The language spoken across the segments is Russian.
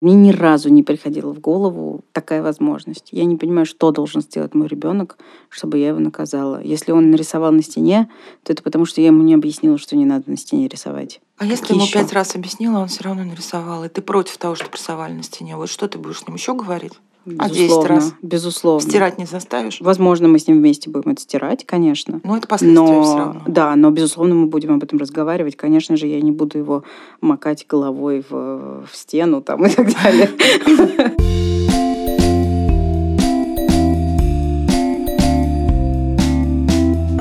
Мне ни разу не приходила в голову такая возможность. Я не понимаю, что должен сделать мой ребенок, чтобы я его наказала. Если он нарисовал на стене, то это потому, что я ему не объяснила, что не надо на стене рисовать. А если ты ему пять раз объяснила, он все равно нарисовал, и ты против того, что рисовали на стене, вот что ты будешь с ним еще говорить? Безусловно, а 10 раз? Безусловно. Стирать не заставишь? Возможно, мы с ним вместе будем это стирать, конечно. Ну, это последствия но, все равно. Да, но, безусловно, мы будем об этом разговаривать. Конечно же, я не буду его макать головой в, в стену там и так далее.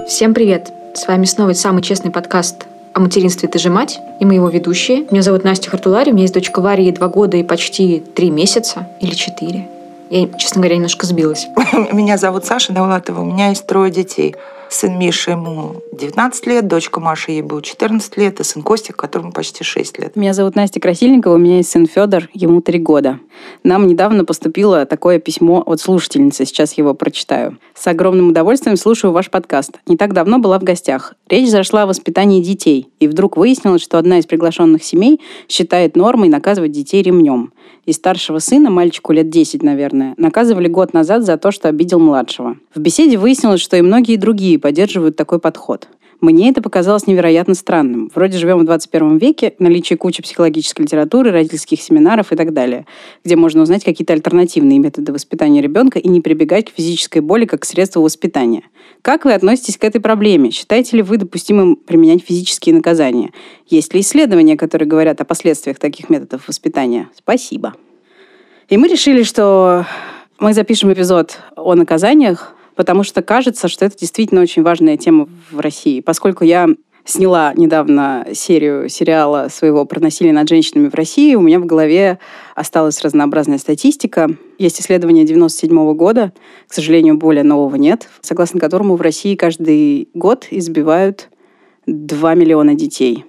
Всем привет! С вами снова самый честный подкаст о материнстве «Ты же мать» и мы его ведущие. Меня зовут Настя Хартулари, у меня есть дочка Варя, ей два года и почти три месяца или четыре. Я, честно говоря, немножко сбилась. Меня зовут Саша Давлатова, у меня есть трое детей. Сын Миша, ему 19 лет, дочка Маша, ей было 14 лет, и сын Костик, которому почти 6 лет. Меня зовут Настя Красильникова, у меня есть сын Федор, ему 3 года. Нам недавно поступило такое письмо от слушательницы, сейчас его прочитаю. С огромным удовольствием слушаю ваш подкаст. Не так давно была в гостях. Речь зашла о воспитании детей, и вдруг выяснилось, что одна из приглашенных семей считает нормой наказывать детей ремнем и старшего сына, мальчику лет 10, наверное, наказывали год назад за то, что обидел младшего. В беседе выяснилось, что и многие другие поддерживают такой подход. Мне это показалось невероятно странным. Вроде живем в 21 веке, наличие кучи психологической литературы, родительских семинаров и так далее, где можно узнать какие-то альтернативные методы воспитания ребенка и не прибегать к физической боли как к средству воспитания. Как вы относитесь к этой проблеме? Считаете ли вы допустимым применять физические наказания? Есть ли исследования, которые говорят о последствиях таких методов воспитания? Спасибо. И мы решили, что мы запишем эпизод о наказаниях, потому что кажется, что это действительно очень важная тема в России. Поскольку я сняла недавно серию сериала своего про насилие над женщинами в России, у меня в голове осталась разнообразная статистика. Есть исследование 97 года, к сожалению, более нового нет, согласно которому в России каждый год избивают 2 миллиона детей.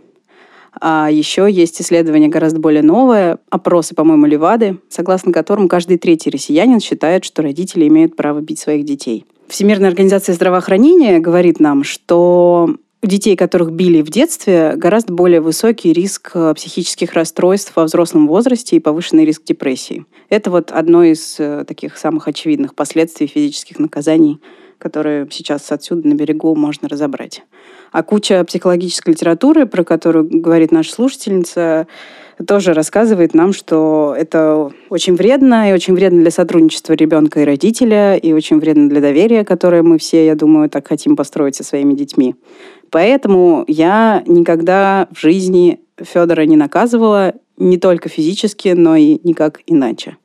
А еще есть исследование гораздо более новое, опросы, по-моему, Левады, согласно которым каждый третий россиянин считает, что родители имеют право бить своих детей. Всемирная организация здравоохранения говорит нам, что у детей, которых били в детстве, гораздо более высокий риск э, психических расстройств во взрослом возрасте и повышенный риск депрессии. Это вот одно из э, таких самых очевидных последствий физических наказаний, которые сейчас отсюда на берегу можно разобрать. А куча психологической литературы, про которую говорит наша слушательница, тоже рассказывает нам, что это очень вредно, и очень вредно для сотрудничества ребенка и родителя, и очень вредно для доверия, которое мы все, я думаю, так хотим построить со своими детьми. Поэтому я никогда в жизни Федора не наказывала, не только физически, но и никак иначе.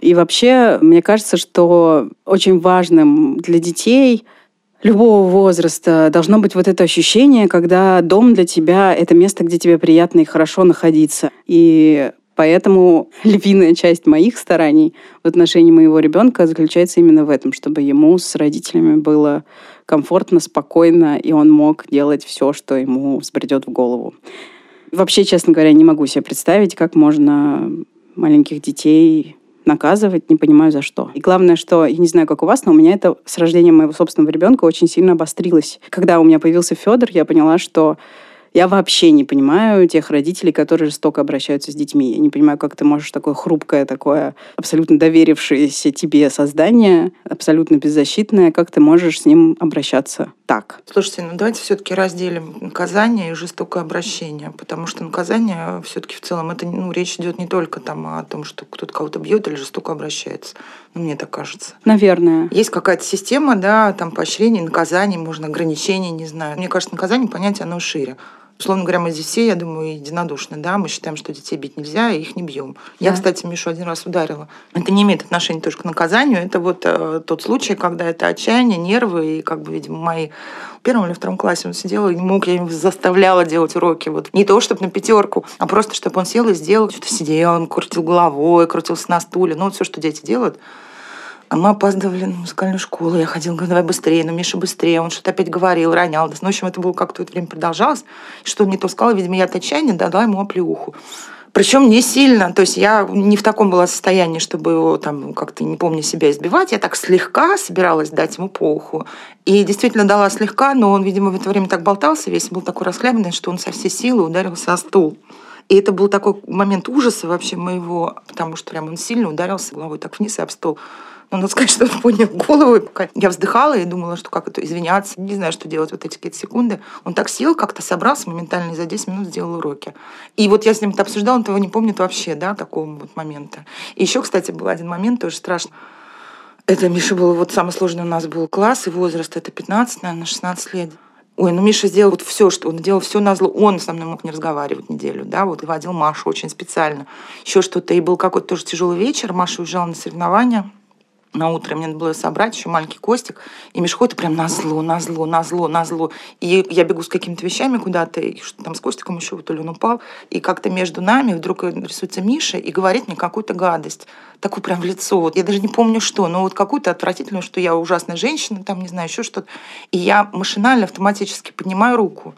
И вообще, мне кажется, что очень важным для детей – любого возраста должно быть вот это ощущение, когда дом для тебя — это место, где тебе приятно и хорошо находиться. И Поэтому львиная часть моих стараний в отношении моего ребенка заключается именно в этом, чтобы ему с родителями было комфортно, спокойно, и он мог делать все, что ему взбредет в голову. Вообще, честно говоря, не могу себе представить, как можно маленьких детей наказывать, не понимаю за что. И главное, что, я не знаю, как у вас, но у меня это с рождением моего собственного ребенка очень сильно обострилось. Когда у меня появился Федор, я поняла, что я вообще не понимаю тех родителей, которые жестоко обращаются с детьми. Я не понимаю, как ты можешь такое хрупкое, такое абсолютно доверившееся тебе создание, абсолютно беззащитное, как ты можешь с ним обращаться так? Слушайте, ну давайте все-таки разделим наказание и жестокое обращение, потому что наказание все-таки в целом это ну, речь идет не только там о том, что кто-то кого-то бьет или жестоко обращается. Ну, мне так кажется. Наверное. Есть какая-то система, да, там поощрений, наказаний, можно ограничений, не знаю. Мне кажется, наказание понятие, оно шире. Условно говоря, мы здесь все, я думаю, единодушны, да, мы считаем, что детей бить нельзя, и их не бьем. Да. Я, кстати, Мишу один раз ударила. Это не имеет отношения только к наказанию, это вот э, тот случай, когда это отчаяние, нервы, и как бы, видимо, мои в первом или втором классе он сидел и не мог, я его заставляла делать уроки. Вот не то, чтобы на пятерку, а просто, чтобы он сел и сделал, что-то сидел, он крутил головой, крутился на стуле, ну, вот все, что дети делают. А мы опаздывали на музыкальную школу. Я ходила, говорю, давай быстрее, но Миша быстрее. Он что-то опять говорил, ронял. Ну, в общем, это было как-то это время продолжалось. Что он не то сказал, видимо, я от отчаяния дала ему оплеуху. Причем не сильно, то есть я не в таком была состоянии, чтобы его там как-то, не помню себя, избивать. Я так слегка собиралась дать ему по уху. И действительно дала слегка, но он, видимо, в это время так болтался, весь был такой расхлябанный, что он со всей силы ударился о стул. И это был такой момент ужаса вообще моего, потому что прям он сильно ударился головой так вниз и об стол. Но надо сказать, что он поднял голову, и пока я вздыхала и думала, что как это извиняться, не знаю, что делать вот эти какие-то секунды. Он так сел, как-то собрался моментально и за 10 минут сделал уроки. И вот я с ним это обсуждала, он этого не помнит вообще, да, такого вот момента. И еще, кстати, был один момент тоже страшный. Это Миша был, вот самый сложный у нас был класс, и возраст это 15, наверное, 16 лет. Ой, ну Миша сделал вот все, что он делал, все на. Он со мной мог не разговаривать неделю, да, вот водил Машу очень специально. Еще что-то. И был какой-то тоже тяжелый вечер. Маша уезжала на соревнования на утро мне надо было собрать еще маленький Костик, и Миша ходит прям на зло, на зло, на зло, на зло. И я бегу с какими-то вещами куда-то, и что там с Костиком еще, то ли он упал, и как-то между нами вдруг рисуется Миша и говорит мне какую-то гадость. Такую прям в лицо. Вот я даже не помню что, но вот какую-то отвратительную, что я ужасная женщина, там, не знаю, еще что-то. И я машинально, автоматически поднимаю руку.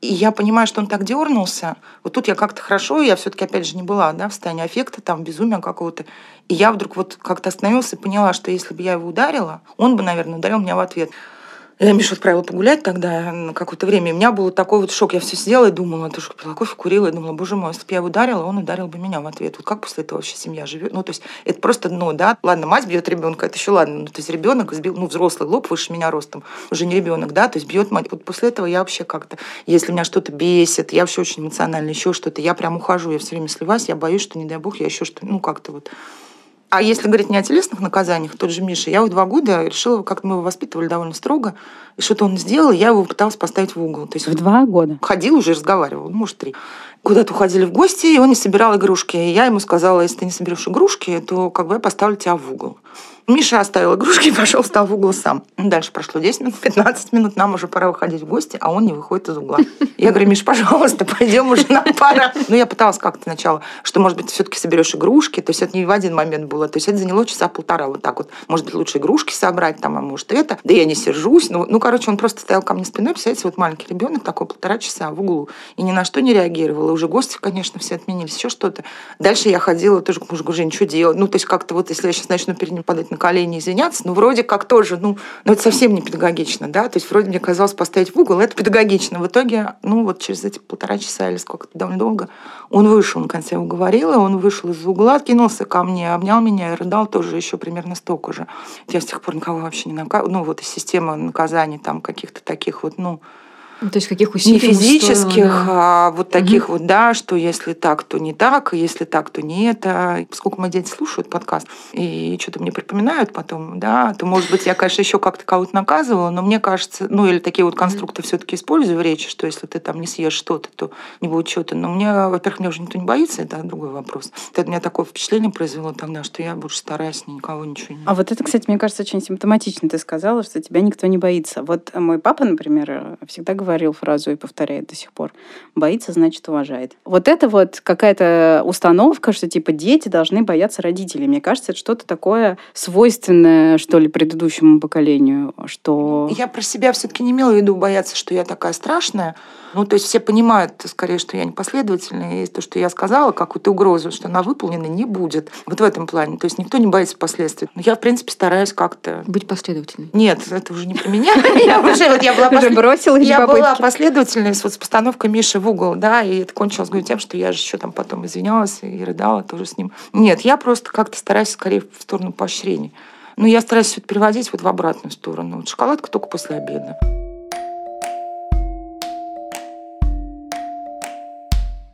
И я понимаю, что он так дернулся. Вот тут я как-то хорошо, я все-таки, опять же, не была да, в состоянии аффекта, там, безумия какого-то. И я вдруг вот как-то остановилась и поняла, что если бы я его ударила, он бы, наверное, ударил меня в ответ. Я Мишу отправила погулять тогда на какое-то время. И у меня был такой вот шок. Я все сидела и думала, ты что, пила кофе, курила. И думала, боже мой, если бы я его ударила, он ударил бы меня в ответ. Вот как после этого вообще семья живет? Ну, то есть это просто дно, да? Ладно, мать бьет ребенка, это еще ладно. Ну, то есть ребенок сбил, ну, взрослый лоб выше меня ростом, уже не ребенок, да? То есть бьет мать. Вот после этого я вообще как-то, если меня что-то бесит, я вообще очень эмоционально, еще что-то, я прям ухожу, я все время сливаюсь, я боюсь, что, не дай бог, я еще что ну, как-то вот а если говорить не о телесных наказаниях, тот же Миша, я в два года решила, как мы его воспитывали довольно строго, и что-то он сделал, я его пыталась поставить в угол. То есть в два года? Ходил уже, разговаривал, может, три. Куда-то уходили в гости, и он не собирал игрушки. И я ему сказала, если ты не соберешь игрушки, то как бы я поставлю тебя в угол. Миша оставил игрушки и пошел, встал в угол сам. Дальше прошло 10 минут, 15 минут, нам уже пора выходить в гости, а он не выходит из угла. Я говорю, Миш, пожалуйста, пойдем уже на пара. Ну, я пыталась как-то сначала, что, может быть, все-таки соберешь игрушки, то есть это не в один момент было, то есть это заняло часа полтора вот так вот. Может быть, лучше игрушки собрать там, а может это. Да я не сержусь. Ну, ну короче, он просто стоял ко мне спиной, представляете, вот маленький ребенок такой полтора часа в углу и ни на что не реагировал. И уже гости, конечно, все отменились, еще что-то. Дальше я ходила тоже к мужу, говорю, Жень, что делать? Ну, то есть как-то вот, если я сейчас начну перед ним падать на колени извиняться, ну, вроде как тоже, ну, ну, это совсем не педагогично, да, то есть вроде мне казалось поставить в угол, это педагогично. В итоге, ну, вот через эти полтора часа или сколько-то довольно долго, он вышел, на конце я уговорила, он вышел из угла, кинулся ко мне, обнял меня и рыдал тоже еще примерно столько же. Я с тех пор никого вообще не наказывала, ну, вот из системы наказаний там каких-то таких вот, ну, то есть каких усилий? Не физических, стоило, да. а вот таких угу. вот, да, что если так, то не так, если так, то не это. Поскольку мои дети слушают подкаст и что-то мне припоминают потом, да, то, может быть, я, конечно, еще как-то кого-то наказывала, но мне кажется, ну, или такие вот конструкты угу. все-таки использую в речи, что если ты там не съешь что-то, то не будет что-то. Но мне, во-первых, меня уже никто не боится, это другой вопрос. Это меня такое впечатление произвело тогда, что я больше стараюсь никого ничего не... А вот это, кстати, мне кажется, очень симптоматично. Ты сказала, что тебя никто не боится. Вот мой папа, например, всегда говорит, говорил фразу и повторяет до сих пор. Боится, значит, уважает. Вот это вот какая-то установка, что типа дети должны бояться родителей. Мне кажется, это что-то такое свойственное, что ли, предыдущему поколению, что... Я про себя все-таки не имела в виду бояться, что я такая страшная, ну, то есть все понимают, скорее, что я непоследовательная, и то, что я сказала, какую-то угрозу, что она выполнена не будет. Вот в этом плане. То есть никто не боится последствий. Но я, в принципе, стараюсь как-то... Быть последовательной. Нет, это уже не про меня. Я уже вот я была уже бросила Я была последовательной вот с постановкой Миши в угол, да, и это кончилось, говорю, тем, что я же еще там потом извинялась и рыдала тоже с ним. Нет, я просто как-то стараюсь скорее в сторону поощрений. Но я стараюсь все это переводить вот в обратную сторону. Вот шоколадка только после обеда.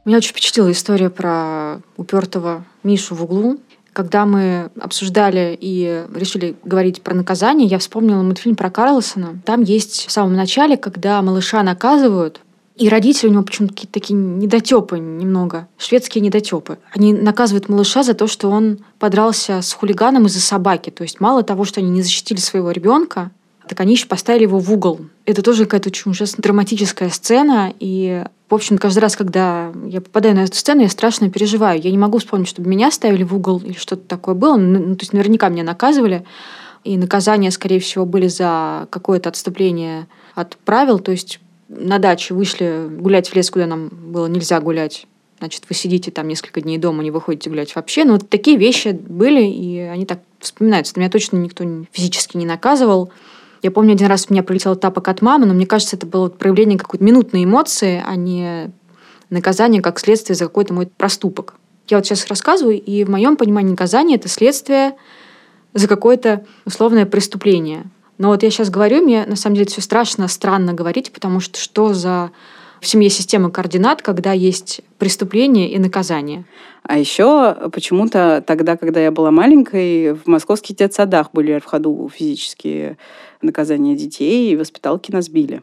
Меня очень впечатлила история про упертого Мишу в углу. Когда мы обсуждали и решили говорить про наказание, я вспомнила мультфильм про Карлсона. Там есть в самом начале, когда малыша наказывают, и родители у него почему-то какие-то такие недотепы немного, шведские недотепы. Они наказывают малыша за то, что он подрался с хулиганом из-за собаки. То есть мало того, что они не защитили своего ребенка, так они еще поставили его в угол. Это тоже какая-то очень ужасно драматическая сцена, и в общем, каждый раз, когда я попадаю на эту сцену, я страшно переживаю. Я не могу вспомнить, чтобы меня ставили в угол или что-то такое было. Ну, то есть наверняка меня наказывали. И наказания, скорее всего, были за какое-то отступление от правил. То есть на даче вышли гулять в лес, куда нам было нельзя гулять. Значит, вы сидите там несколько дней дома, не выходите гулять вообще. Но вот такие вещи были, и они так вспоминаются. Меня точно никто физически не наказывал. Я помню, один раз у меня прилетел тапок от мамы, но мне кажется, это было проявление какой-то минутной эмоции, а не наказание как следствие за какой-то мой проступок. Я вот сейчас рассказываю, и в моем понимании наказание – это следствие за какое-то условное преступление. Но вот я сейчас говорю, мне на самом деле все страшно, странно говорить, потому что что за в семье система координат, когда есть преступление и наказание. А еще почему-то тогда, когда я была маленькой, в московских детсадах были в ходу физические наказания детей, и воспиталки нас били.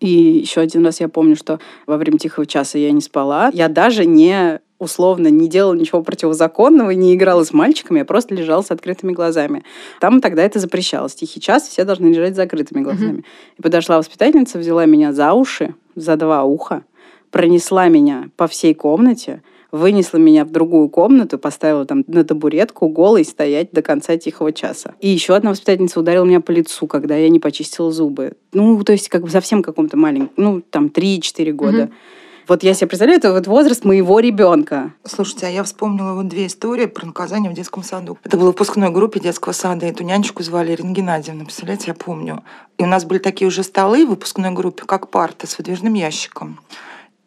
И еще один раз я помню, что во время тихого часа я не спала. Я даже не условно не делала ничего противозаконного, не играла с мальчиками, я просто лежала с открытыми глазами. Там тогда это запрещалось. Тихий час все должны лежать с закрытыми глазами. Mm-hmm. И подошла воспитательница, взяла меня за уши, за два уха, пронесла меня по всей комнате, вынесла меня в другую комнату, поставила там на табуретку голой стоять до конца тихого часа. И еще одна воспитательница ударила меня по лицу, когда я не почистила зубы. Ну, то есть как бы совсем каком-то маленьком, ну, там, 3-4 года. Угу. Вот я себе представляю, это вот возраст моего ребенка. Слушайте, а я вспомнила вот две истории про наказание в детском саду. Это было в выпускной группе детского сада. Эту нянечку звали Ирина Геннадьевна, представляете, я помню. И у нас были такие уже столы в выпускной группе, как парта с выдвижным ящиком.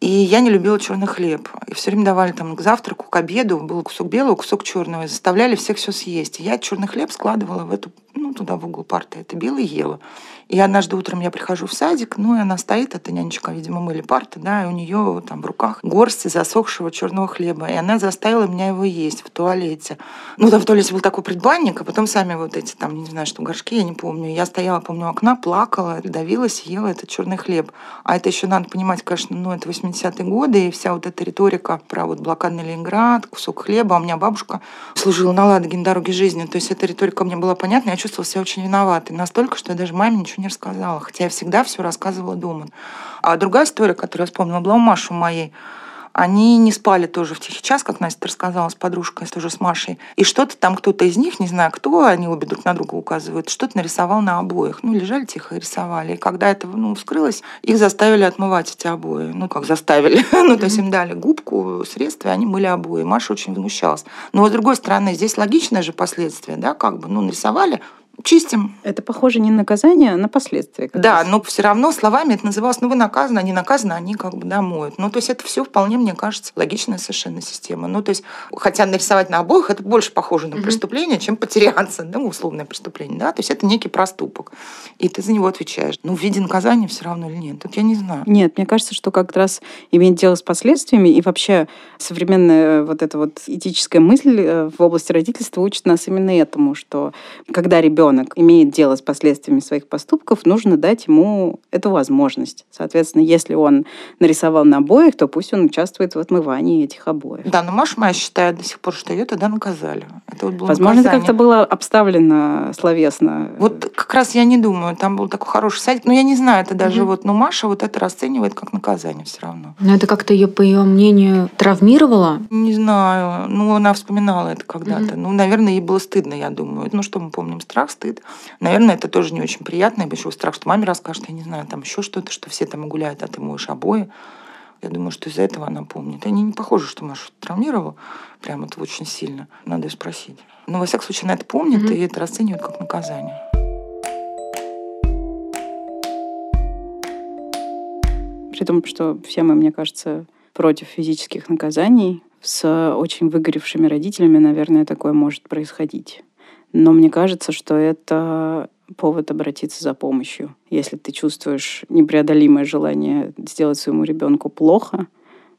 И я не любила черный хлеб. И все время давали там к завтраку, к обеду был кусок белого, кусок черного. И заставляли всех все съесть. И я черный хлеб складывала в эту, ну, туда в угол парты. Это белый ела. И однажды утром я прихожу в садик, ну и она стоит, эта нянечка, видимо, мыли парты, да, и у нее там в руках горсть засохшего черного хлеба. И она заставила меня его есть в туалете. Ну, там в туалете был такой предбанник, а потом сами вот эти там, не знаю, что горшки, я не помню. Я стояла, помню, у окна, плакала, давилась, ела этот черный хлеб. А это еще надо понимать, конечно, ну, это 80-е годы, и вся вот эта риторика про вот блокадный Ленинград, кусок хлеба. А у меня бабушка служила на Ладоге на дороге жизни. То есть эта риторика мне была понятна, я чувствовала себя очень виноватой. Настолько, что я даже маме ничего ничего не рассказала, хотя я всегда все рассказывала дома. А другая история, которую я вспомнила, была у Маши моей. Они не спали тоже в тихий час, как Настя рассказала с подружкой, тоже с Машей. И что-то там кто-то из них, не знаю кто, они обе друг на друга указывают, что-то нарисовал на обоих. Ну, лежали тихо и рисовали. И когда это ну, вскрылось, их заставили отмывать эти обои. Ну, как заставили. ну, то есть им дали губку, средства, и они мыли обои. Маша очень возмущалась. Но, с другой стороны, здесь логичное же последствие, да, как бы, ну, нарисовали, чистим. Это похоже не на наказание, а на последствия. Да, раз. но все равно словами это называлось, ну вы наказаны, они наказаны, они как бы домоют. Ну то есть это все вполне, мне кажется, логичная совершенно система. Ну то есть, хотя нарисовать на обоих, это больше похоже на преступление, чем потеряться, ну условное преступление, да, то есть это некий проступок, и ты за него отвечаешь. Ну в виде наказания все равно или нет, тут я не знаю. Нет, мне кажется, что как раз иметь дело с последствиями и вообще современная вот эта вот этическая мысль э, в области родительства учит нас именно этому, что когда ребенок ребенок имеет дело с последствиями своих поступков, нужно дать ему эту возможность. Соответственно, если он нарисовал на обоих, то пусть он участвует в отмывании этих обоев. Да, но Маша моя считает до сих пор, что ее тогда наказали. Это вот было Возможно, наказание. это как-то было обставлено словесно. Вот как раз я не думаю, там был такой хороший садик. Но я не знаю, это даже угу. вот, но Маша вот это расценивает как наказание все равно. Но это как-то ее, по ее мнению, травмировало? Не знаю. Ну, она вспоминала это когда-то. Угу. Ну, наверное, ей было стыдно, я думаю. Ну, что мы помним? Страх, стыд. Наверное, это тоже не очень приятно. Я еще страх, что маме расскажет, я не знаю, там еще что-то, что все там гуляют, а ты моешь обои. Я думаю, что из-за этого она помнит. Они не похожи, что Машу травмировал прямо это очень сильно. Надо ее спросить. Но, во всяком случае, она это помнит mm-hmm. и это расценивает как наказание. При том, что все мы, мне кажется, против физических наказаний, с очень выгоревшими родителями, наверное, такое может происходить. Но мне кажется, что это повод обратиться за помощью. Если ты чувствуешь непреодолимое желание сделать своему ребенку плохо,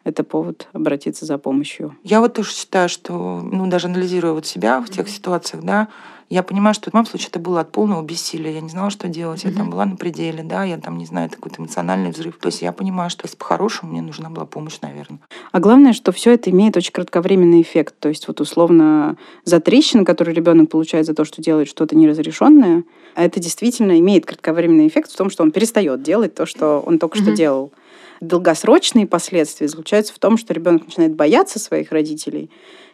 это повод обратиться за помощью. Я вот тоже считаю, что, ну, даже анализируя вот себя в тех ситуациях, да, я понимаю, что в моем случае это было от полного бессилия. Я не знала, что делать. Я там была на пределе, да, я там, не знаю, какой-то эмоциональный взрыв. То есть я понимаю, что если по-хорошему, мне нужна была помощь, наверное. А главное, что все это имеет очень кратковременный эффект. То есть вот условно за трещины, которые ребенок получает за то, что делает что-то неразрешенное, это действительно имеет кратковременный эффект в том, что он перестает делать то, что он только что делал. Долгосрочные последствия заключаются в том, что ребенок начинает бояться своих родителей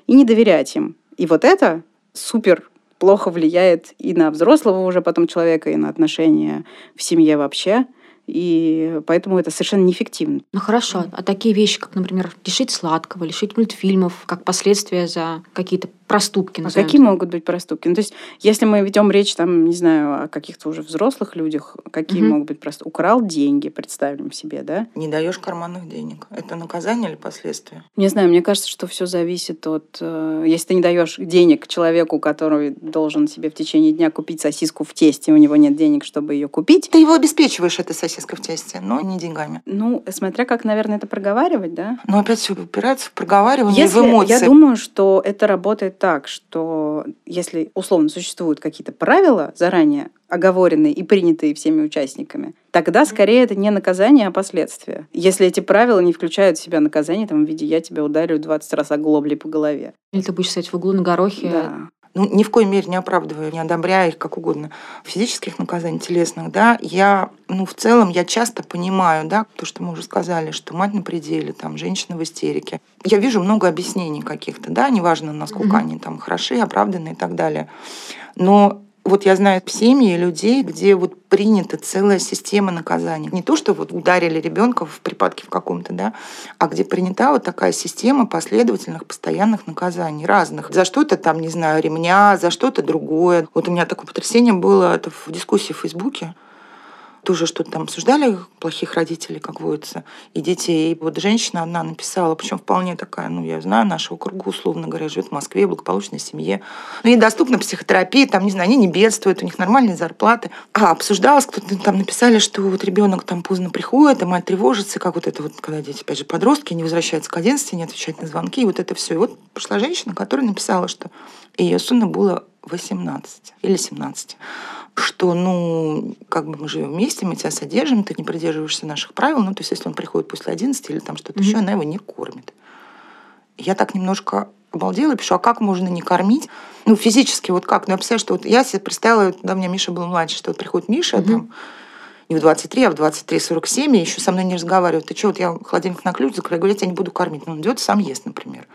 и не доверять им. И вот это супер плохо влияет и на взрослого уже потом человека, и на отношения в семье вообще. И поэтому это совершенно неэффективно. Ну хорошо, а такие вещи, как, например, лишить сладкого, лишить мультфильмов, как последствия за какие-то проступки. А какие могут быть проступки? Ну, то есть, если мы ведем речь, там, не знаю, о каких-то уже взрослых людях, какие угу. могут быть проступки? Украл деньги, представим себе, да? Не даешь карманных денег. Это наказание или последствия? Не знаю, мне кажется, что все зависит от... Э, если ты не даешь денег человеку, который должен себе в течение дня купить сосиску в тесте, у него нет денег, чтобы ее купить. Ты его обеспечиваешь этой сосиской в тесте, но не деньгами. Ну, смотря как, наверное, это проговаривать, да? Ну, опять все упирается в проговаривание если, в эмоции. Я думаю, что это работает так, что если условно существуют какие-то правила заранее оговоренные и принятые всеми участниками, тогда скорее это не наказание, а последствия. Если эти правила не включают в себя наказание, там, в виде «я тебя ударю 20 раз оглоблей по голове». Или ты будешь стоять в углу на горохе. Да ну, ни в коей мере не оправдываю, не одобряю их как угодно, физических наказаний, телесных, да, я, ну, в целом, я часто понимаю, да, то, что мы уже сказали, что мать на пределе, там, женщина в истерике. Я вижу много объяснений каких-то, да, неважно, насколько mm-hmm. они там хороши, оправданы и так далее. Но вот я знаю семьи людей, где вот принята целая система наказаний. Не то, что вот ударили ребенка в припадке в каком-то, да, а где принята вот такая система последовательных, постоянных наказаний разных. За что-то там, не знаю, ремня, за что-то другое. Вот у меня такое потрясение было это в дискуссии в Фейсбуке тоже что-то там обсуждали, плохих родителей, как водится, и детей. И вот женщина одна написала, причем вполне такая, ну, я знаю, нашего круга, условно говоря, живет в Москве, в благополучной семье. Ну, ей доступна психотерапия, там, не знаю, они не бедствуют, у них нормальные зарплаты. А обсуждалось, кто-то там написали, что вот ребенок там поздно приходит, а мать тревожится, как вот это вот, когда дети, опять же, подростки, не возвращаются к 11, не отвечают на звонки, и вот это все. И вот пришла женщина, которая написала, что ее сыну было 18 или 17 что, ну, как бы мы живем вместе, мы тебя содержим, ты не придерживаешься наших правил, ну, то есть если он приходит после 11 или там что-то mm-hmm. еще, она его не кормит. Я так немножко обалдела и пишу, а как можно не кормить? Ну, физически, вот как? Ну, я представляю, что вот я себе представила, когда у меня Миша был младше, что вот приходит Миша, mm-hmm. там, не в 23, а в 23-47, и еще со мной не разговаривает. Ты что, вот я холодильник на ключ закрою, говорю, я тебя не буду кормить. Ну, он идет сам ест, например.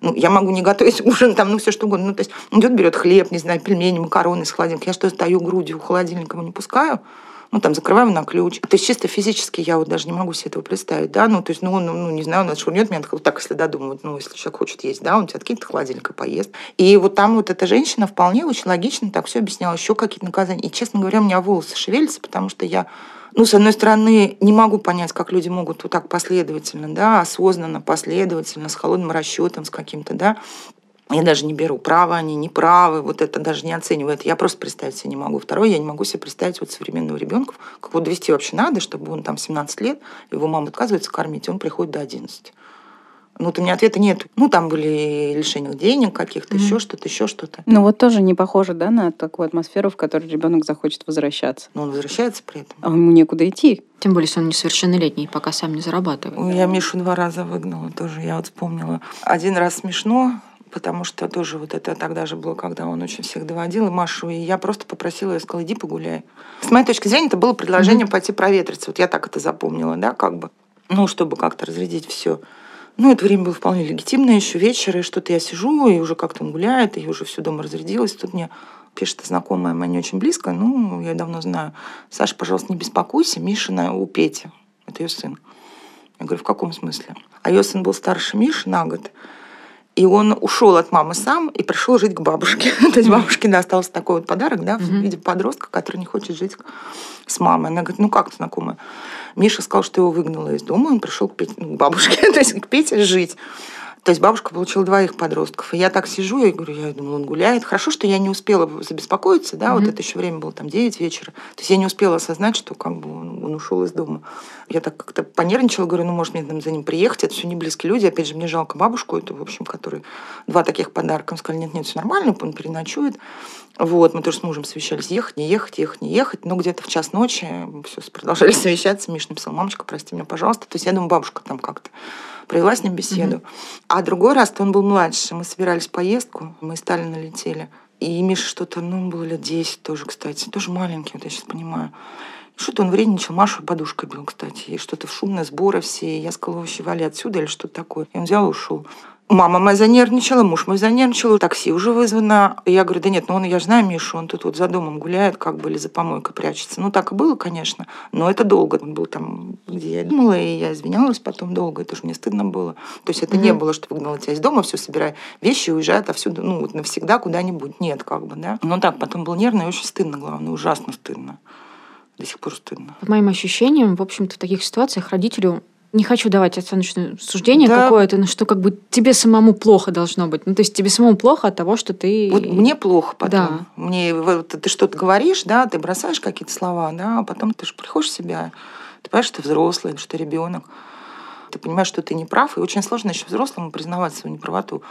Ну, я могу не готовить ужин, там, ну, все что угодно. Ну, то есть идет, берет хлеб, не знаю, пельмени, макароны из холодильника. Я что, стою грудью у холодильника, его не пускаю? ну, там, закрываем на ключ. То есть чисто физически я вот даже не могу себе этого представить, да, ну, то есть, ну, он, ну, не знаю, он отшвырнет меня, вот так, если додумывать, ну, если человек хочет есть, да, он тебя откинет в холодильник и поест. И вот там вот эта женщина вполне очень логично так все объясняла, еще какие-то наказания. И, честно говоря, у меня волосы шевелятся, потому что я ну, с одной стороны, не могу понять, как люди могут вот так последовательно, да, осознанно, последовательно, с холодным расчетом, с каким-то, да, я даже не беру, правы они, не правы, вот это даже не оцениваю. Это я просто представить себе не могу. Второе, я не могу себе представить вот современного ребенка, как вот довести вообще надо, чтобы он там 17 лет, его мама отказывается кормить, и он приходит до 11. Ну, у меня ответа нет. Ну, там были лишения денег каких-то, mm. еще что-то, еще что-то. Ну, вот тоже не похоже, да, на такую атмосферу, в которой ребенок захочет возвращаться. Но он возвращается при этом. А ему некуда идти. Тем более, если он несовершеннолетний, пока сам не зарабатывает. Я Мишу два раза выгнала тоже, я вот вспомнила. Один раз смешно, потому что тоже вот это тогда же было, когда он очень всех доводил, и Машу, и я просто попросила ее, сказала, иди погуляй. С моей точки зрения, это было предложение mm-hmm. пойти проветриться. Вот я так это запомнила, да, как бы. Ну, чтобы как-то разрядить все. Ну, это время было вполне легитимное, еще вечер, и что-то я сижу, и уже как-то он гуляет, и уже все дома разрядилось. Тут мне пишет знакомая моя не очень близко, ну, я давно знаю. Саша, пожалуйста, не беспокойся, Миша у Пети. Это ее сын. Я говорю, в каком смысле? А ее сын был старше Миши на год. И он ушел от мамы сам и пришел жить к бабушке. То есть бабушке достался такой вот подарок, да, в виде подростка, который не хочет жить с мамой. Она говорит, ну как знакомая? Миша сказал, что его выгнала из дома, он пришел к, Пете, ну, к бабушке, то есть к Пете жить. То есть бабушка получила двоих подростков. И я так сижу, я говорю, я думала, он гуляет. Хорошо, что я не успела забеспокоиться, да, mm-hmm. вот это еще время было там 9 вечера. То есть я не успела осознать, что как бы он, он ушел из дома. Я так как-то понервничала, говорю, ну, может, мне там за ним приехать, это все не близкие люди. Опять же, мне жалко бабушку эту, в общем, который два таких подарка. Он сказал, нет, нет, все нормально, он переночует. Вот, мы тоже с мужем совещались, ехать, не ехать, ехать, не ехать. Но где-то в час ночи все продолжали совещаться. Миша написал, мамочка, прости меня, пожалуйста. То есть я думаю, бабушка там как-то провела с ним беседу. Mm-hmm. А другой раз он был младше. Мы собирались в поездку, мы из Сталина летели. И Миша что-то, ну, он был лет 10 тоже, кстати. Тоже маленький, вот я сейчас понимаю. Что-то он вредничал, Машу подушкой бил, кстати. И что-то в шумные сборы все. И я сказала, вообще, вали отсюда или что-то такое. И он взял и ушел. Мама моя занервничала, муж мой занервничал, такси уже вызвано. Я говорю, да нет, ну он, я же знаю Мишу, он тут вот за домом гуляет, как бы, или за помойкой прячется. Ну, так и было, конечно, но это долго. Он был там, где я думала, и я извинялась потом долго, это же мне стыдно было. То есть это mm-hmm. не было, что выгнала тебя из дома, все, собирай вещи, уезжай отовсюду, ну, вот навсегда куда-нибудь. Нет, как бы, да. Но так, потом было нервно и очень стыдно, главное, ужасно стыдно. До сих пор стыдно. По моим ощущениям, в общем-то, в таких ситуациях родителю не хочу давать оценочное суждение да. какое-то, но что как бы тебе самому плохо должно быть. Ну, то есть тебе самому плохо от того, что ты... Вот мне плохо потом. Да. Мне, вот, ты что-то говоришь, да, ты бросаешь какие-то слова, да, а потом ты же приходишь в себя, ты понимаешь, что ты взрослый, что ты ребенок. Ты понимаешь, что ты не прав, и очень сложно еще взрослому признавать свою неправоту.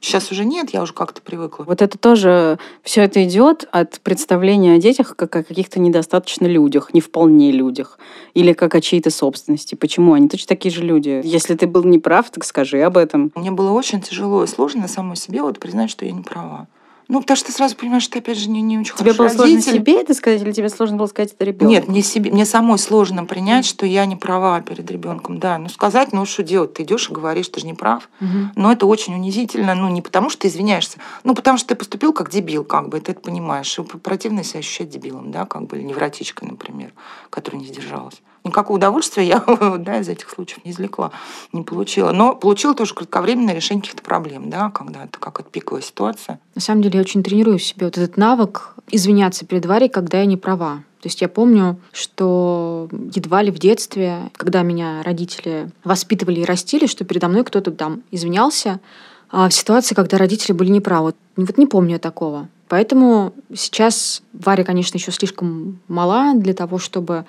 Сейчас уже нет, я уже как-то привыкла. Вот это тоже, все это идет от представления о детях как о каких-то недостаточно людях, не вполне людях, или как о чьей-то собственности. Почему? Они точно такие же люди. Если ты был неправ, так скажи об этом. Мне было очень тяжело и сложно самой себе вот признать, что я не права. Ну, потому что ты сразу понимаешь, что ты, опять же, не, не очень Тебе было родитель. сложно себе это сказать, или тебе сложно было сказать это ребенку? Нет, мне, себе, мне самой сложно принять, что я не права перед ребенком. Да, ну сказать, ну что делать? Ты идешь и говоришь, ты же не прав. Угу. Но это очень унизительно, ну не потому, что ты извиняешься, ну потому что ты поступил как дебил, как бы, ты это понимаешь. И противно себя ощущать дебилом, да, как бы, или невротичкой, например, которая не сдержалась никакого удовольствия я да, из этих случаев не извлекла, не получила. Но получила тоже кратковременное решение каких-то проблем, да, когда это как это пиковая ситуация. На самом деле я очень тренирую в себе вот этот навык извиняться перед Варей, когда я не права. То есть я помню, что едва ли в детстве, когда меня родители воспитывали и растили, что передо мной кто-то там извинялся, а в ситуации, когда родители были неправы. Вот не помню такого. Поэтому сейчас Варя, конечно, еще слишком мала для того, чтобы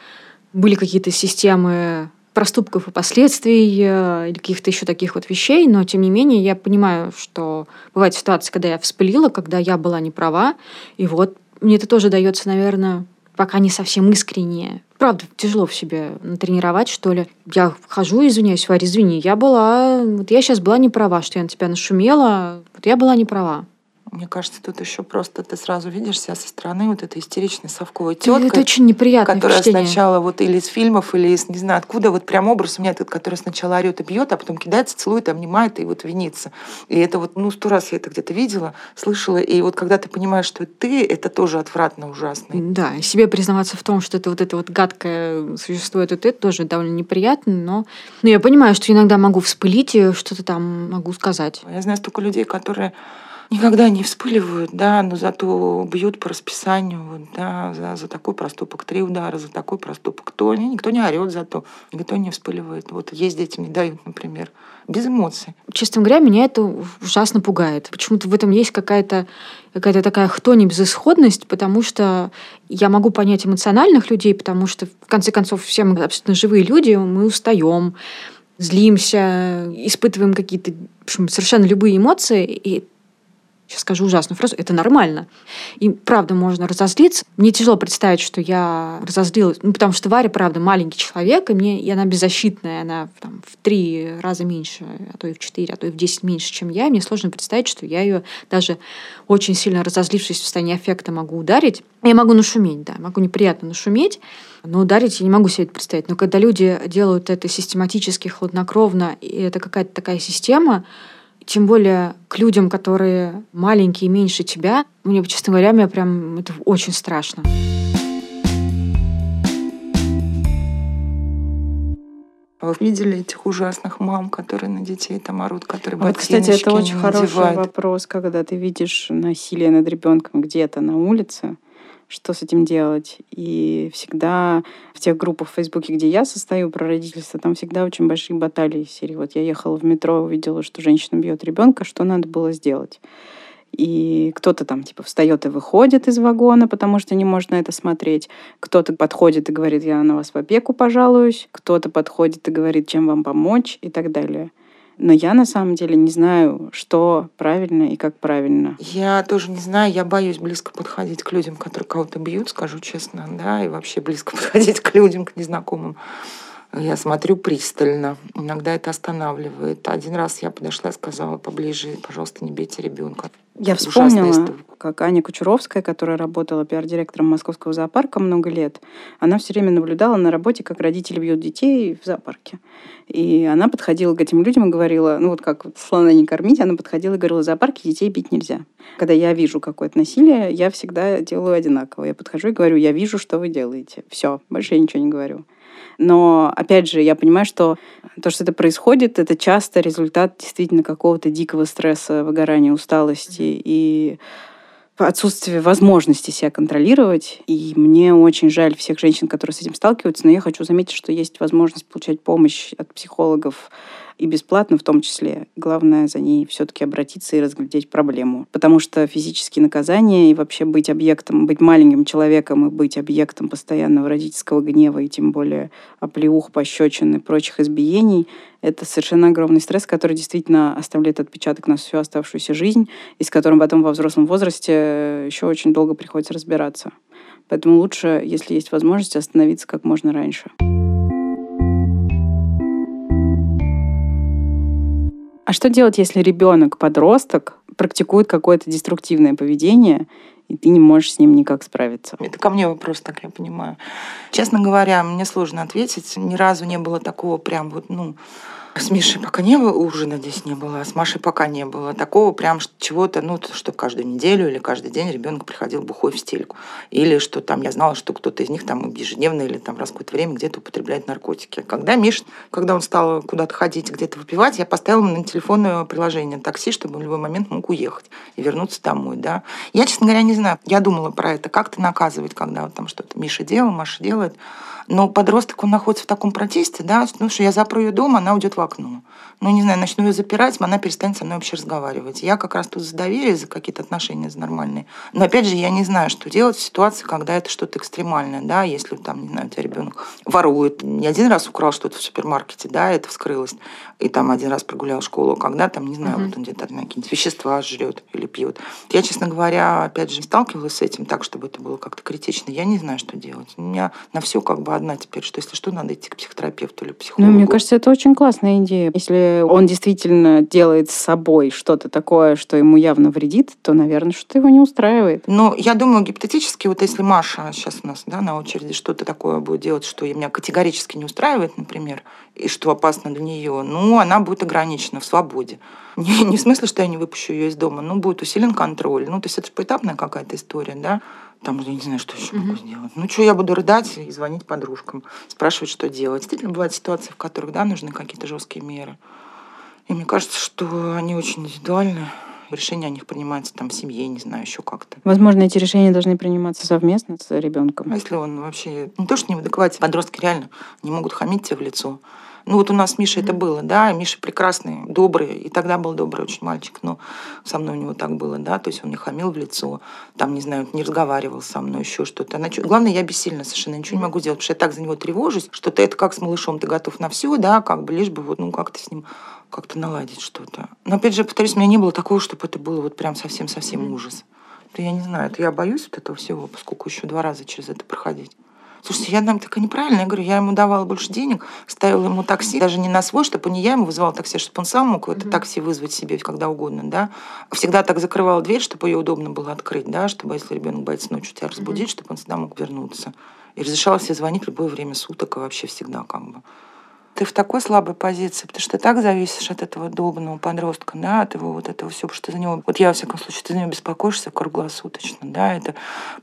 были какие-то системы проступков и последствий э, или каких-то еще таких вот вещей, но тем не менее я понимаю, что бывают ситуации, когда я вспылила, когда я была не права, и вот мне это тоже дается, наверное, пока не совсем искренне. Правда, тяжело в себе натренировать, что ли. Я хожу, извиняюсь, Варя, извини, я была... Вот я сейчас была не права, что я на тебя нашумела. Вот я была не права. Мне кажется, тут еще просто ты сразу видишь себя со стороны вот этой истеричной совковой теткой. Это очень неприятно. Которая сначала вот или из фильмов, или из не знаю откуда, вот прям образ у меня этот, который сначала орет и бьет, а потом кидается, целует, обнимает и вот винится. И это вот, ну, сто раз я это где-то видела, слышала. И вот когда ты понимаешь, что ты, это тоже отвратно ужасно. Да, себе признаваться в том, что это вот это вот гадкое существует, это, это тоже довольно неприятно, но... но я понимаю, что иногда могу вспылить и что-то там могу сказать. Я знаю столько людей, которые никогда не вспыливают, да, но зато бьют по расписанию, да, за, за такой проступок три удара, за такой проступок то, никто не орет зато, никто не вспыливает. Вот есть детям не дают, например, без эмоций. Честно говоря, меня это ужасно пугает. Почему-то в этом есть какая-то какая-то такая хтони безысходность, потому что я могу понять эмоциональных людей, потому что, в конце концов, все мы абсолютно живые люди, мы устаем, злимся, испытываем какие-то совершенно любые эмоции, и сейчас скажу ужасную фразу, это нормально. И правда можно разозлиться. Мне тяжело представить, что я разозлилась, ну, потому что Варя, правда, маленький человек, и, мне, и она беззащитная, она там, в три раза меньше, а то и в четыре, а то и в десять меньше, чем я. И мне сложно представить, что я ее даже очень сильно разозлившись в состоянии аффекта могу ударить. Я могу нашуметь, да, могу неприятно нашуметь, но ударить я не могу себе это представить. Но когда люди делают это систематически, хладнокровно, и это какая-то такая система, тем более к людям, которые маленькие, меньше тебя, мне, честно говоря, мне прям это очень страшно. А вы видели этих ужасных мам, которые на детей там орут, которые вот, кстати, это очень хороший вопрос, когда ты видишь насилие над ребенком где-то на улице что с этим делать. И всегда в тех группах в Фейсбуке, где я состою про родительство, там всегда очень большие баталии серии. Вот я ехала в метро, увидела, что женщина бьет ребенка, что надо было сделать. И кто-то там типа встает и выходит из вагона, потому что не может на это смотреть. Кто-то подходит и говорит, я на вас в опеку пожалуюсь. Кто-то подходит и говорит, чем вам помочь и так далее. Но я на самом деле не знаю, что правильно и как правильно. Я тоже не знаю, я боюсь близко подходить к людям, которые кого-то бьют, скажу честно, да, и вообще близко подходить к людям, к незнакомым. Я смотрю пристально. Иногда это останавливает. Один раз я подошла и сказала поближе, пожалуйста, не бейте ребенка. Я вспомнила, как Аня Кучуровская, которая работала пиар-директором Московского зоопарка много лет. Она все время наблюдала на работе, как родители бьют детей в зоопарке. И она подходила к этим людям и говорила, ну вот как вот слона не кормить, она подходила и говорила, в зоопарке детей бить нельзя. Когда я вижу какое-то насилие, я всегда делаю одинаково. Я подхожу и говорю, я вижу, что вы делаете. Все, больше я ничего не говорю. Но, опять же, я понимаю, что то, что это происходит, это часто результат действительно какого-то дикого стресса, выгорания, усталости и отсутствие возможности себя контролировать. И мне очень жаль всех женщин, которые с этим сталкиваются, но я хочу заметить, что есть возможность получать помощь от психологов и бесплатно в том числе. Главное за ней все-таки обратиться и разглядеть проблему. Потому что физические наказания и вообще быть объектом, быть маленьким человеком и быть объектом постоянного родительского гнева и тем более оплеух, пощечин и прочих избиений это совершенно огромный стресс, который действительно оставляет отпечаток на всю оставшуюся жизнь, и с которым потом во взрослом возрасте еще очень долго приходится разбираться. Поэтому лучше, если есть возможность, остановиться как можно раньше. А что делать, если ребенок, подросток, практикует какое-то деструктивное поведение, и ты не можешь с ним никак справиться? Это ко мне вопрос, так я понимаю. Честно говоря, мне сложно ответить. Ни разу не было такого прям вот, ну, с Мишей пока не было, ужина здесь не было, а с Машей пока не было. Такого прям чего-то, ну, что каждую неделю или каждый день ребенок приходил бухой в стельку. Или что там, я знала, что кто-то из них там ежедневно или там раз в какое-то время где-то употребляет наркотики. Когда Миш, когда он стал куда-то ходить, где-то выпивать, я поставила на телефонное приложение такси, чтобы в любой момент мог уехать и вернуться домой, да. Я, честно говоря, не знаю. Я думала про это, как-то наказывать, когда вот там что-то Миша делал, Маша делает. Но подросток, он находится в таком протесте, да, ну что я запру ее дома, она уйдет в окно. Ну, не знаю, начну ее запирать, она перестанет со мной вообще разговаривать. Я как раз тут за доверие, за какие-то отношения за нормальные. Но опять же, я не знаю, что делать в ситуации, когда это что-то экстремальное, да, если там, не знаю, у тебя ребенок ворует. Не один раз украл что-то в супермаркете, да, это вскрылось. И там один раз прогулял школу, когда там, не знаю, uh-huh. вот он где-то какие-нибудь вещества жрет или пьет. Я, честно говоря, опять же, сталкивалась с этим так, чтобы это было как-то критично. Я не знаю, что делать. У меня на все как бы одна теперь, что если что, надо идти к психотерапевту или психологу. Ну, мне кажется, это очень классная идея. Если он действительно делает с собой что-то такое, что ему явно вредит, то, наверное, что-то его не устраивает. Ну, я думаю, гипотетически, вот если Маша сейчас у нас да, на очереди что-то такое будет делать, что меня категорически не устраивает, например, и что опасно для нее, ну, она будет ограничена в свободе. Не, не в смысле, что я не выпущу ее из дома, но будет усилен контроль. Ну, то есть это же поэтапная какая-то история, да там, я не знаю, что еще могу сделать. Ну, что, я буду рыдать и звонить подружкам, спрашивать, что делать. Действительно, бывают ситуации, в которых, да, нужны какие-то жесткие меры. И мне кажется, что они очень индивидуальны. Решения о них принимаются там в семье, не знаю, еще как-то. Возможно, эти решения должны приниматься совместно с ребенком. А если он вообще не то, что не в адеквате, подростки реально не могут хамить тебе в лицо. Ну вот у нас Миша mm-hmm. это было, да, Миша прекрасный, добрый, и тогда был добрый очень мальчик, но со мной у него так было, да, то есть он не хамил в лицо, там, не знаю, не разговаривал со мной, еще что-то. Главное, я бессильна совершенно, ничего не могу сделать, потому что я так за него тревожусь, что ты это как с малышом, ты готов на все, да, как бы лишь бы вот, ну, как-то с ним как-то наладить что-то. Но опять же, повторюсь, у меня не было такого, чтобы это было вот прям совсем-совсем mm-hmm. ужас. Это я не знаю, это я боюсь вот этого всего, поскольку еще два раза через это проходить. Слушайте, я нам такая неправильная. Я говорю, я ему давала больше денег, ставила ему такси, даже не на свой, чтобы не я ему вызывала такси, а чтобы он сам мог это такси вызвать себе когда угодно, да. Всегда так закрывала дверь, чтобы ее удобно было открыть, да, чтобы если ребенок боится ночью тебя разбудить, чтобы он всегда мог вернуться. И разрешала себе звонить в любое время суток и вообще всегда как бы ты в такой слабой позиции, потому что ты так зависишь от этого долбанного подростка, да, от его вот этого всего, что ты за него, вот я, во всяком случае, ты за него беспокоишься круглосуточно, да, это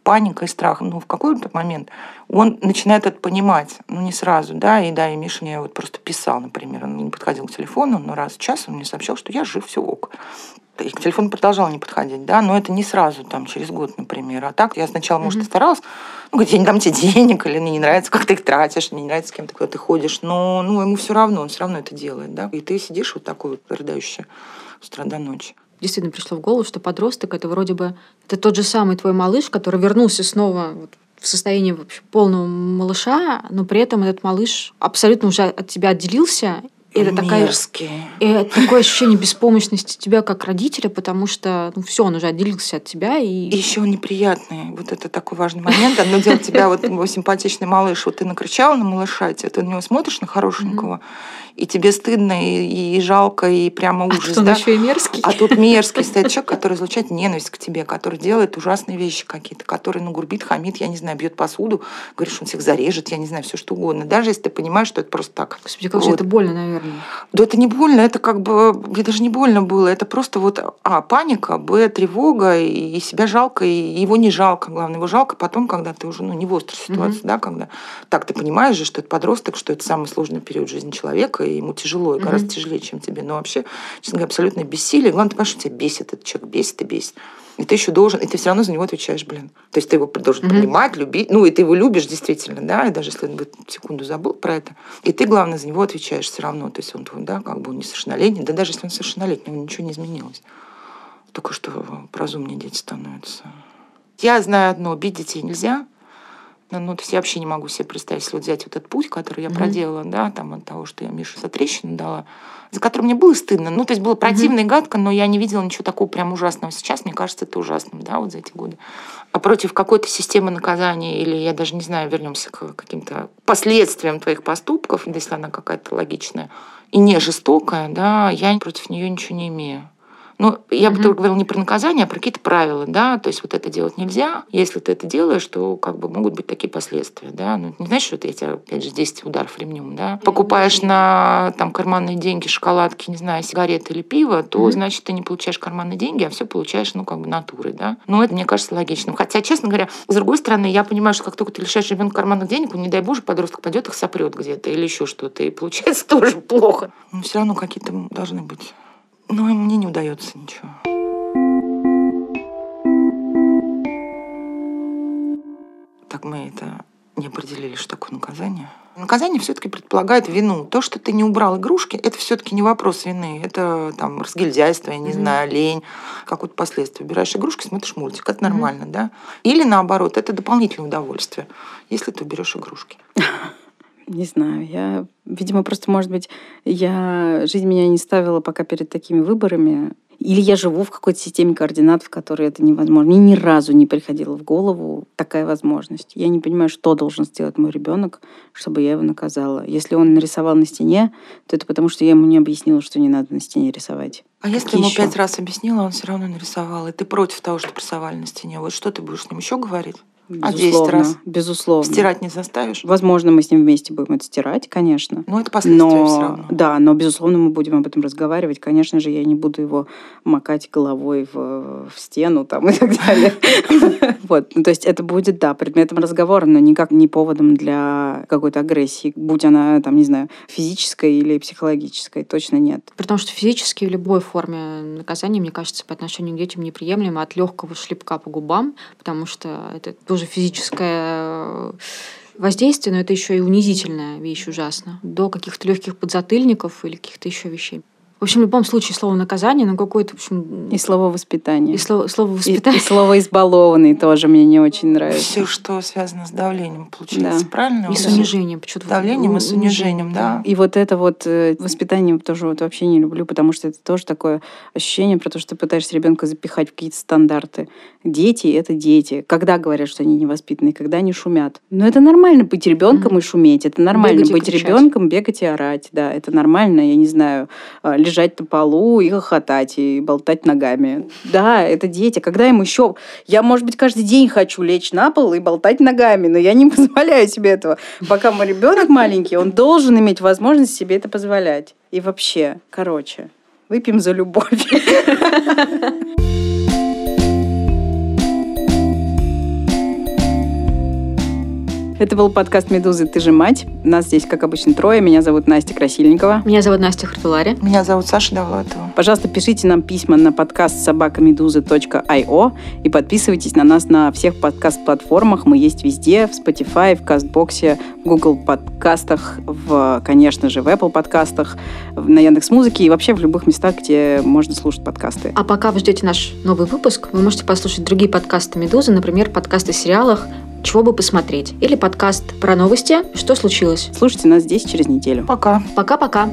паника и страх. Ну, в какой-то момент он начинает это понимать, ну, не сразу, да, и да, и Миша мне вот просто писал, например, он не подходил к телефону, но раз в час он мне сообщал, что я жив, все ок и к телефону продолжал не подходить, да, но это не сразу, там, через год, например. А так я сначала, может, и старалась, ну, говорит, я не дам тебе денег, или мне не нравится, как ты их тратишь, мне не нравится, с кем ты куда ты ходишь, но, ну, ему все равно, он все равно это делает, да, и ты сидишь вот такой вот рыдающий с утра до ночи. Действительно пришло в голову, что подросток это вроде бы это тот же самый твой малыш, который вернулся снова вот в состоянии вообще полного малыша, но при этом этот малыш абсолютно уже от тебя отделился это такая, Мерзкие. и это такое ощущение беспомощности тебя как родителя, потому что ну все, он уже отделился от тебя и, И еще неприятный. Вот это такой важный момент. Одно дело тебя, вот симпатичный малыш, вот ты накричал на малыша, тебе- ты на него смотришь, на хорошенького, и тебе стыдно, и, и жалко, и прямо а ужас, тут он да? еще и мерзкий. А тут мерзкий стоит человек, который излучает ненависть к тебе, который делает ужасные вещи какие-то, который, ну, грубит, хамит, я не знаю, бьет посуду, говорит, что он всех зарежет, я не знаю, все что угодно. Даже если ты понимаешь, что это просто так. Господи, как же Вот. это больно, наверное. Да это не больно, это как бы, мне даже не больно было, это просто вот, а, паника, б, тревога, и, себя жалко, и его не жалко, главное, его жалко потом, когда ты уже, ну, не в острой ситуации, да, когда так ты понимаешь же, что это подросток, что это самый сложный период жизни человека, и ему тяжело, и гораздо тяжелее, чем тебе, но вообще, честно говоря, абсолютно бессилие, главное, ты понимаешь, что тебя бесит этот человек, бесит и бесит. И ты еще должен, и ты все равно за него отвечаешь, блин. То есть ты его должен Мгм. принимать, любить, ну и ты его любишь действительно, да, и даже если он бы секунду забыл про это, и ты, главное, за него отвечаешь все равно. То есть он, твой, да, как бы он несовершеннолетний, да даже если он совершеннолетний, ничего не изменилось. Только что разумнее дети становятся. Я знаю одно, бить детей нельзя, ну, ну, то есть я вообще не могу себе представить, если вот взять вот этот путь, который я Мгм. проделала, да, там от того, что я Мише за трещину дала, за который мне было стыдно. Ну, то есть было противно и гадко, но я не видела ничего такого прям ужасного. Сейчас мне кажется это ужасным, да, вот за эти годы. А против какой-то системы наказания, или я даже не знаю, вернемся к каким-то последствиям твоих поступков, если она какая-то логичная и не жестокая, да, я против нее ничего не имею. Ну, я бы только говорила не про наказание, а про какие-то правила, да, то есть вот это делать нельзя. Если ты это делаешь, то как бы могут быть такие последствия, да. Ну, не значит, что ты, я тебя, опять же, 10 ударов ремнем, да. Покупаешь на там карманные деньги, шоколадки, не знаю, сигареты или пиво, то, значит, ты не получаешь карманные деньги, а все получаешь, ну, как бы натурой, да. Ну, это, мне кажется, логичным. Хотя, честно говоря, с другой стороны, я понимаю, что как только ты лишаешь ребенка карманных денег, он, не дай боже, подросток пойдет их сопрет где-то или еще что-то, и получается тоже плохо. Но все равно какие-то должны быть. Но мне не удается ничего. Так мы это не определили, что такое наказание. Наказание все-таки предполагает вину. То, что ты не убрал игрушки, это все-таки не вопрос вины. Это там разгильдяйство, я не Мгм. знаю, лень, какое-то последствие. Убираешь игрушки, смотришь мультик, это нормально, да? Или наоборот, это дополнительное удовольствие, если ты уберешь игрушки. Не знаю, я, видимо, просто, может быть, я жизнь меня не ставила пока перед такими выборами. Или я живу в какой-то системе координат, в которой это невозможно. Мне ни разу не приходила в голову такая возможность. Я не понимаю, что должен сделать мой ребенок, чтобы я его наказала. Если он нарисовал на стене, то это потому, что я ему не объяснила, что не надо на стене рисовать. А если Какие ему ещё? пять раз объяснила, он все равно нарисовал, и ты против того, что рисовали на стене, вот что ты будешь с ним еще говорить? А 10 Безусловно. раз? Безусловно. Стирать не заставишь? Возможно, мы с ним вместе будем это стирать, конечно. Ну, это последствия все Но, равно. да, но, безусловно, мы будем об этом разговаривать. Конечно же, я не буду его макать головой в, в стену там, и так далее. Вот, ну, то есть это будет, да, предметом разговора, но никак не поводом для какой-то агрессии, будь она, там, не знаю, физической или психологической, точно нет. При том, что физически в любой форме наказания, мне кажется, по отношению к детям неприемлемо от легкого шлепка по губам, потому что это тоже физическое воздействие, но это еще и унизительная вещь ужасно, до каких-то легких подзатыльников или каких-то еще вещей. В общем, в любом случае слово наказание, ну какое-то, в общем, И слово воспитание. и слово, слово И- воспитание. и слово избалованный тоже мне не очень нравится. Все, что связано с давлением, получается, Да. правильно? И с унижением. Почему-то Давлением и с унижением, да. И вот это вот э, воспитание тоже вот вообще не люблю, потому что это тоже такое ощущение про то, что ты пытаешься ребенка запихать в какие-то стандарты. Дети — это дети. Когда говорят, что они невоспитанные, когда они шумят. Но это нормально быть ребенком и шуметь. Это нормально Бегать и быть ребенком, бегать и орать. Да, это нормально, я не знаю, э, лежать на полу и хохотать, и болтать ногами. Да, это дети. Когда им еще... Я, может быть, каждый день хочу лечь на пол и болтать ногами, но я не позволяю себе этого. Пока мой ребенок маленький, он должен иметь возможность себе это позволять. И вообще, короче, выпьем за любовь. Это был подкаст «Медузы. Ты же мать». Нас здесь, как обычно, трое. Меня зовут Настя Красильникова. Меня зовут Настя Хартулари. Меня зовут Саша Довлатова. Пожалуйста, пишите нам письма на подкаст собакамедузы.io и подписывайтесь на нас на всех подкаст-платформах. Мы есть везде, в Spotify, в Кастбоксе, в Google подкастах, в, конечно же, в Apple подкастах, в- на Яндекс.Музыке и вообще в любых местах, где можно слушать подкасты. А пока вы ждете наш новый выпуск, вы можете послушать другие подкасты «Медузы», например, подкаст о сериалах «Чего бы посмотреть» или подкаст про новости «Что случилось?». Слушайте нас здесь через неделю. Пока. Пока-пока!